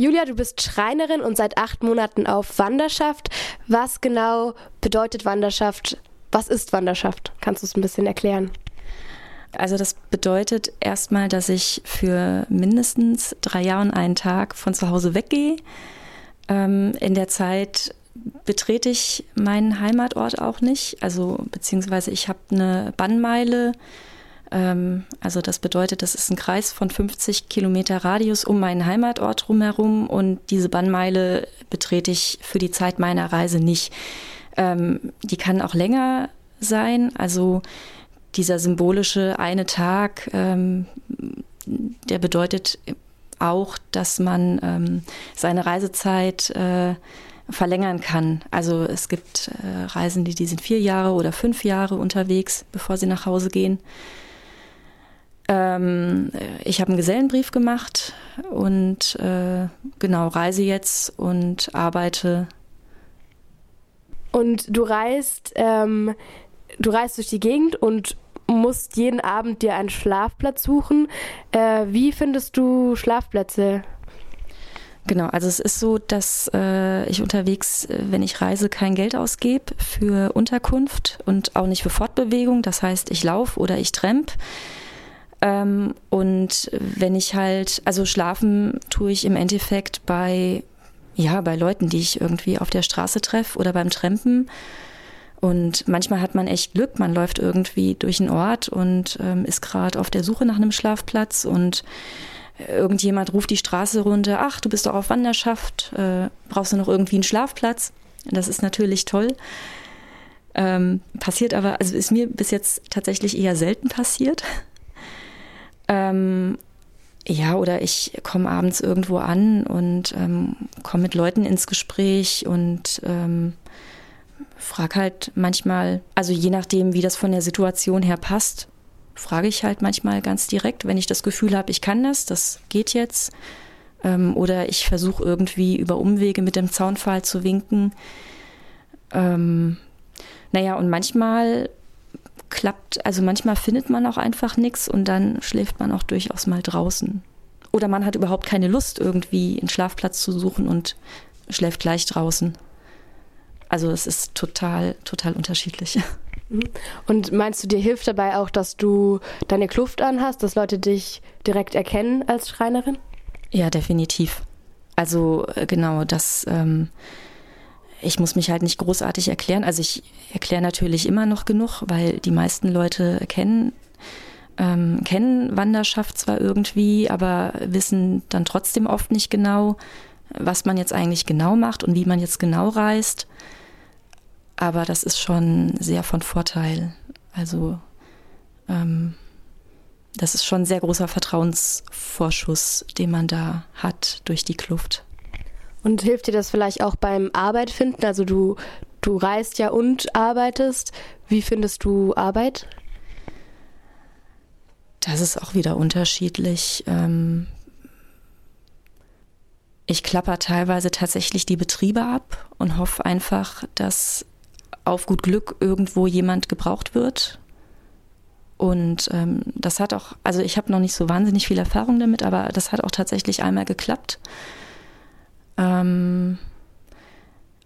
Julia, du bist Schreinerin und seit acht Monaten auf Wanderschaft. Was genau bedeutet Wanderschaft? Was ist Wanderschaft? Kannst du es ein bisschen erklären? Also das bedeutet erstmal, dass ich für mindestens drei Jahre und einen Tag von zu Hause weggehe. Ähm, in der Zeit betrete ich meinen Heimatort auch nicht. Also beziehungsweise ich habe eine Bannmeile. Ähm, also das bedeutet, das ist ein Kreis von 50 Kilometer Radius um meinen Heimatort drumherum und diese Bannmeile betrete ich für die Zeit meiner Reise nicht. Ähm, die kann auch länger sein. Also dieser symbolische eine Tag, ähm, der bedeutet auch, dass man seine Reisezeit äh, verlängern kann. Also es gibt äh, Reisende, die sind vier Jahre oder fünf Jahre unterwegs, bevor sie nach Hause gehen. Ähm, ich habe einen Gesellenbrief gemacht und äh, genau reise jetzt und arbeite. Und du reist, ähm, du reist durch die Gegend und musst jeden Abend dir einen Schlafplatz suchen. Äh, wie findest du Schlafplätze? Genau, also es ist so, dass äh, ich unterwegs, äh, wenn ich reise, kein Geld ausgebe für Unterkunft und auch nicht für Fortbewegung. Das heißt, ich laufe oder ich tremp. Ähm, und wenn ich halt, also schlafen tue ich im Endeffekt bei, ja, bei Leuten, die ich irgendwie auf der Straße treffe oder beim Trampen. Und manchmal hat man echt Glück, man läuft irgendwie durch einen Ort und ähm, ist gerade auf der Suche nach einem Schlafplatz und irgendjemand ruft die Straße runter, ach, du bist doch auf Wanderschaft, äh, brauchst du noch irgendwie einen Schlafplatz? Das ist natürlich toll. Ähm, passiert aber, also ist mir bis jetzt tatsächlich eher selten passiert. Ähm, ja, oder ich komme abends irgendwo an und ähm, komme mit Leuten ins Gespräch und ähm, frage halt manchmal, also je nachdem, wie das von der Situation her passt, frage ich halt manchmal ganz direkt, wenn ich das Gefühl habe, ich kann das, das geht jetzt. Ähm, oder ich versuche irgendwie über Umwege mit dem Zaunpfahl zu winken. Ähm, naja, und manchmal klappt, also manchmal findet man auch einfach nichts und dann schläft man auch durchaus mal draußen. Oder man hat überhaupt keine Lust, irgendwie einen Schlafplatz zu suchen und schläft gleich draußen. Also es ist total, total unterschiedlich. Mhm. Und meinst du, dir hilft dabei auch, dass du deine Kluft anhast, dass Leute dich direkt erkennen als Schreinerin? Ja, definitiv. Also äh, genau, das. Ähm, ich muss mich halt nicht großartig erklären. Also ich erkläre natürlich immer noch genug, weil die meisten Leute kennen ähm, kennen Wanderschaft zwar irgendwie, aber wissen dann trotzdem oft nicht genau, was man jetzt eigentlich genau macht und wie man jetzt genau reist. Aber das ist schon sehr von Vorteil. Also ähm, das ist schon ein sehr großer Vertrauensvorschuss, den man da hat durch die Kluft. Und hilft dir das vielleicht auch beim Arbeit finden? Also du, du reist ja und arbeitest. Wie findest du Arbeit? Das ist auch wieder unterschiedlich. Ähm, ich klapper teilweise tatsächlich die Betriebe ab und hoffe einfach, dass auf gut Glück irgendwo jemand gebraucht wird. Und ähm, das hat auch, also ich habe noch nicht so wahnsinnig viel Erfahrung damit, aber das hat auch tatsächlich einmal geklappt. Ähm,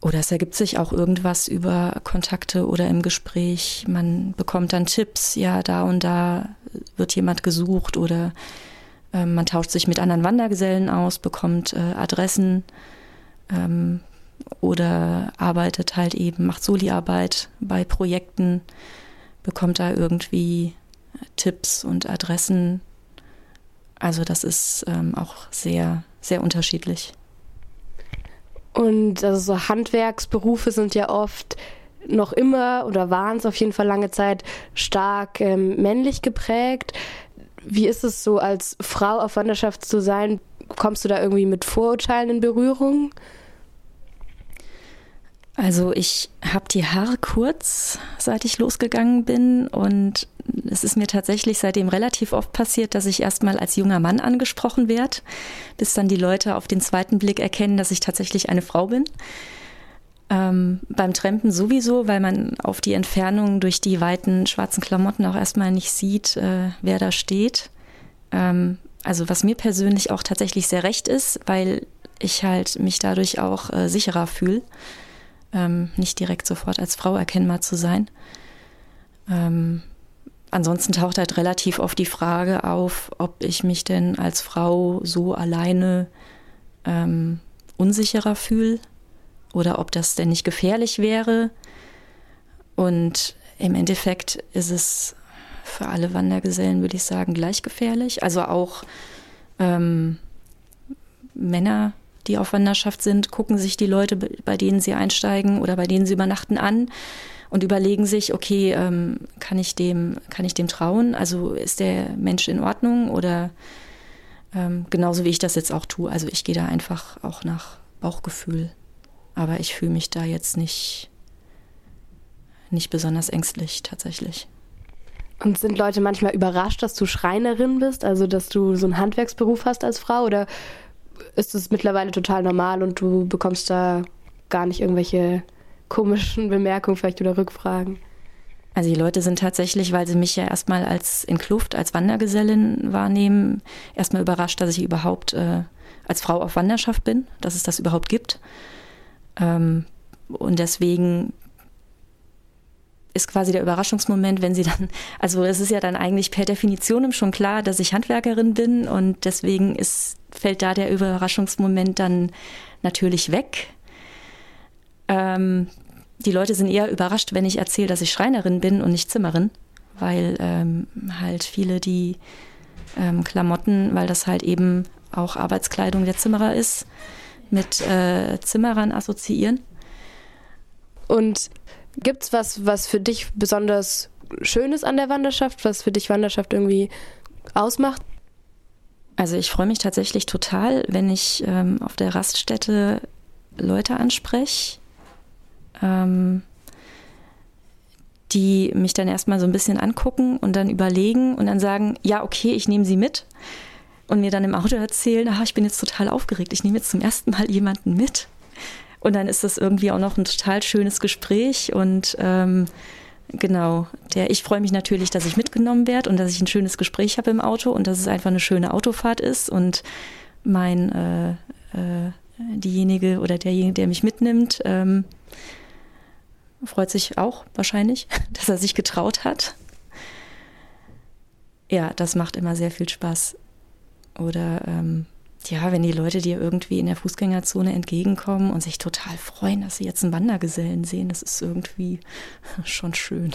oder es ergibt sich auch irgendwas über Kontakte oder im Gespräch. Man bekommt dann Tipps, ja, da und da wird jemand gesucht oder äh, man tauscht sich mit anderen Wandergesellen aus, bekommt äh, Adressen. Ähm, oder arbeitet halt eben, macht Soli-Arbeit bei Projekten, bekommt da irgendwie Tipps und Adressen. Also das ist ähm, auch sehr, sehr unterschiedlich. Und also so Handwerksberufe sind ja oft noch immer oder waren es auf jeden Fall lange Zeit stark ähm, männlich geprägt. Wie ist es so, als Frau auf Wanderschaft zu sein? Kommst du da irgendwie mit Vorurteilen in Berührung? Also ich habe die Haare kurz, seit ich losgegangen bin und es ist mir tatsächlich seitdem relativ oft passiert, dass ich erstmal als junger Mann angesprochen werde, bis dann die Leute auf den zweiten Blick erkennen, dass ich tatsächlich eine Frau bin. Ähm, beim Trampen sowieso, weil man auf die Entfernung durch die weiten schwarzen Klamotten auch erstmal nicht sieht, äh, wer da steht. Ähm, also was mir persönlich auch tatsächlich sehr recht ist, weil ich halt mich dadurch auch äh, sicherer fühle, ähm, nicht direkt sofort als Frau erkennbar zu sein. Ähm, ansonsten taucht halt relativ oft die Frage auf, ob ich mich denn als Frau so alleine ähm, unsicherer fühle oder ob das denn nicht gefährlich wäre. Und im Endeffekt ist es für alle Wandergesellen, würde ich sagen, gleich gefährlich. Also auch ähm, Männer, die auf Wanderschaft sind, gucken sich die Leute, bei denen sie einsteigen oder bei denen sie übernachten, an und überlegen sich, okay, ähm, kann ich dem, kann ich dem trauen? Also ist der Mensch in Ordnung oder ähm, genauso wie ich das jetzt auch tue. Also ich gehe da einfach auch nach Bauchgefühl. Aber ich fühle mich da jetzt nicht, nicht besonders ängstlich tatsächlich. Und sind Leute manchmal überrascht, dass du Schreinerin bist, also dass du so einen Handwerksberuf hast als Frau? Oder ist es mittlerweile total normal und du bekommst da gar nicht irgendwelche komischen Bemerkungen vielleicht oder Rückfragen? Also die Leute sind tatsächlich, weil sie mich ja erstmal als in Kluft, als Wandergesellin wahrnehmen, erstmal überrascht, dass ich überhaupt äh, als Frau auf Wanderschaft bin, dass es das überhaupt gibt. Ähm, und deswegen ist quasi der Überraschungsmoment, wenn sie dann, also es ist ja dann eigentlich per Definition schon klar, dass ich Handwerkerin bin und deswegen ist, fällt da der Überraschungsmoment dann natürlich weg. Ähm, die Leute sind eher überrascht, wenn ich erzähle, dass ich Schreinerin bin und nicht Zimmerin, weil ähm, halt viele die ähm, Klamotten, weil das halt eben auch Arbeitskleidung der Zimmerer ist, mit äh, Zimmerern assoziieren. Und Gibt es was, was für dich besonders schön ist an der Wanderschaft, was für dich Wanderschaft irgendwie ausmacht? Also ich freue mich tatsächlich total, wenn ich ähm, auf der Raststätte Leute anspreche, ähm, die mich dann erstmal so ein bisschen angucken und dann überlegen und dann sagen, ja, okay, ich nehme sie mit. Und mir dann im Auto erzählen, ach, ich bin jetzt total aufgeregt, ich nehme jetzt zum ersten Mal jemanden mit. Und dann ist das irgendwie auch noch ein total schönes Gespräch und ähm, genau, der, ich freue mich natürlich, dass ich mitgenommen werde und dass ich ein schönes Gespräch habe im Auto und dass es einfach eine schöne Autofahrt ist und mein äh, äh, diejenige oder derjenige, der mich mitnimmt, ähm, freut sich auch wahrscheinlich, dass er sich getraut hat. Ja, das macht immer sehr viel Spaß. Oder ähm, ja, wenn die Leute dir irgendwie in der Fußgängerzone entgegenkommen und sich total freuen, dass sie jetzt einen Wandergesellen sehen, das ist irgendwie schon schön.